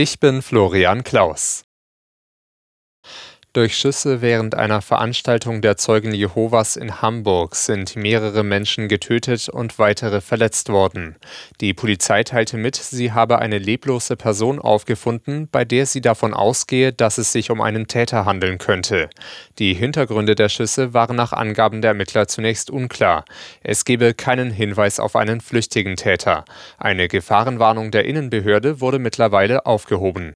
Ich bin Florian Klaus. Durch Schüsse während einer Veranstaltung der Zeugen Jehovas in Hamburg sind mehrere Menschen getötet und weitere verletzt worden. Die Polizei teilte mit, sie habe eine leblose Person aufgefunden, bei der sie davon ausgehe, dass es sich um einen Täter handeln könnte. Die Hintergründe der Schüsse waren nach Angaben der Ermittler zunächst unklar. Es gebe keinen Hinweis auf einen flüchtigen Täter. Eine Gefahrenwarnung der Innenbehörde wurde mittlerweile aufgehoben.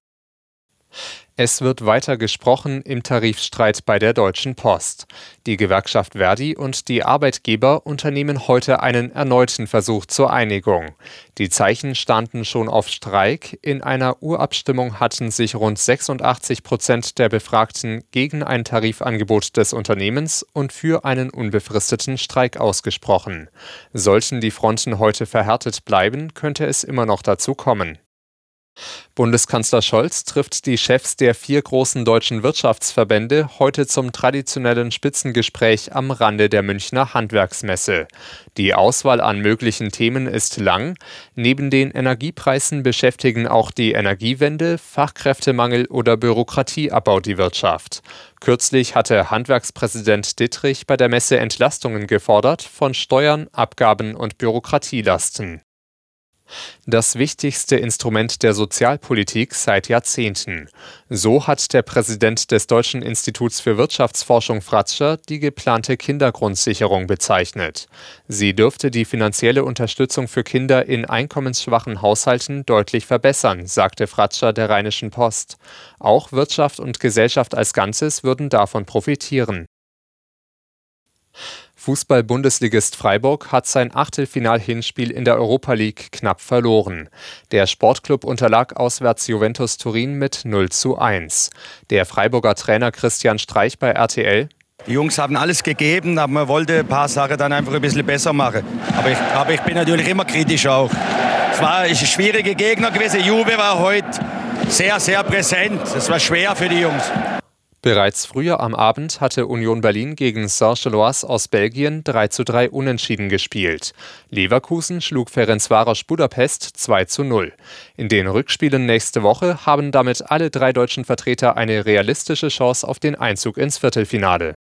Es wird weiter gesprochen im Tarifstreit bei der Deutschen Post. Die Gewerkschaft Verdi und die Arbeitgeber unternehmen heute einen erneuten Versuch zur Einigung. Die Zeichen standen schon auf Streik. In einer Urabstimmung hatten sich rund 86 Prozent der Befragten gegen ein Tarifangebot des Unternehmens und für einen unbefristeten Streik ausgesprochen. Sollten die Fronten heute verhärtet bleiben, könnte es immer noch dazu kommen. Bundeskanzler Scholz trifft die Chefs der vier großen deutschen Wirtschaftsverbände heute zum traditionellen Spitzengespräch am Rande der Münchner Handwerksmesse. Die Auswahl an möglichen Themen ist lang. Neben den Energiepreisen beschäftigen auch die Energiewende, Fachkräftemangel oder Bürokratieabbau die Wirtschaft. Kürzlich hatte Handwerkspräsident Dittrich bei der Messe Entlastungen gefordert von Steuern, Abgaben und Bürokratielasten das wichtigste Instrument der Sozialpolitik seit Jahrzehnten. So hat der Präsident des Deutschen Instituts für Wirtschaftsforschung Fratscher die geplante Kindergrundsicherung bezeichnet. Sie dürfte die finanzielle Unterstützung für Kinder in einkommensschwachen Haushalten deutlich verbessern, sagte Fratscher der Rheinischen Post. Auch Wirtschaft und Gesellschaft als Ganzes würden davon profitieren. Fußball-Bundesligist Freiburg hat sein Achtelfinal-Hinspiel in der Europa League knapp verloren. Der Sportclub unterlag auswärts Juventus Turin mit 0 zu 1. Der Freiburger Trainer Christian Streich bei RTL. Die Jungs haben alles gegeben, aber man wollte ein paar Sachen dann einfach ein bisschen besser machen. Aber ich, aber ich bin natürlich immer kritisch auch. Es war ein schwierige Gegner gewesen. Juve war heute sehr, sehr präsent. Es war schwer für die Jungs. Bereits früher am Abend hatte Union Berlin gegen Saint-Gilloise aus Belgien 3 zu 3 unentschieden gespielt. Leverkusen schlug Ferencvaros Budapest 2 zu 0. In den Rückspielen nächste Woche haben damit alle drei deutschen Vertreter eine realistische Chance auf den Einzug ins Viertelfinale.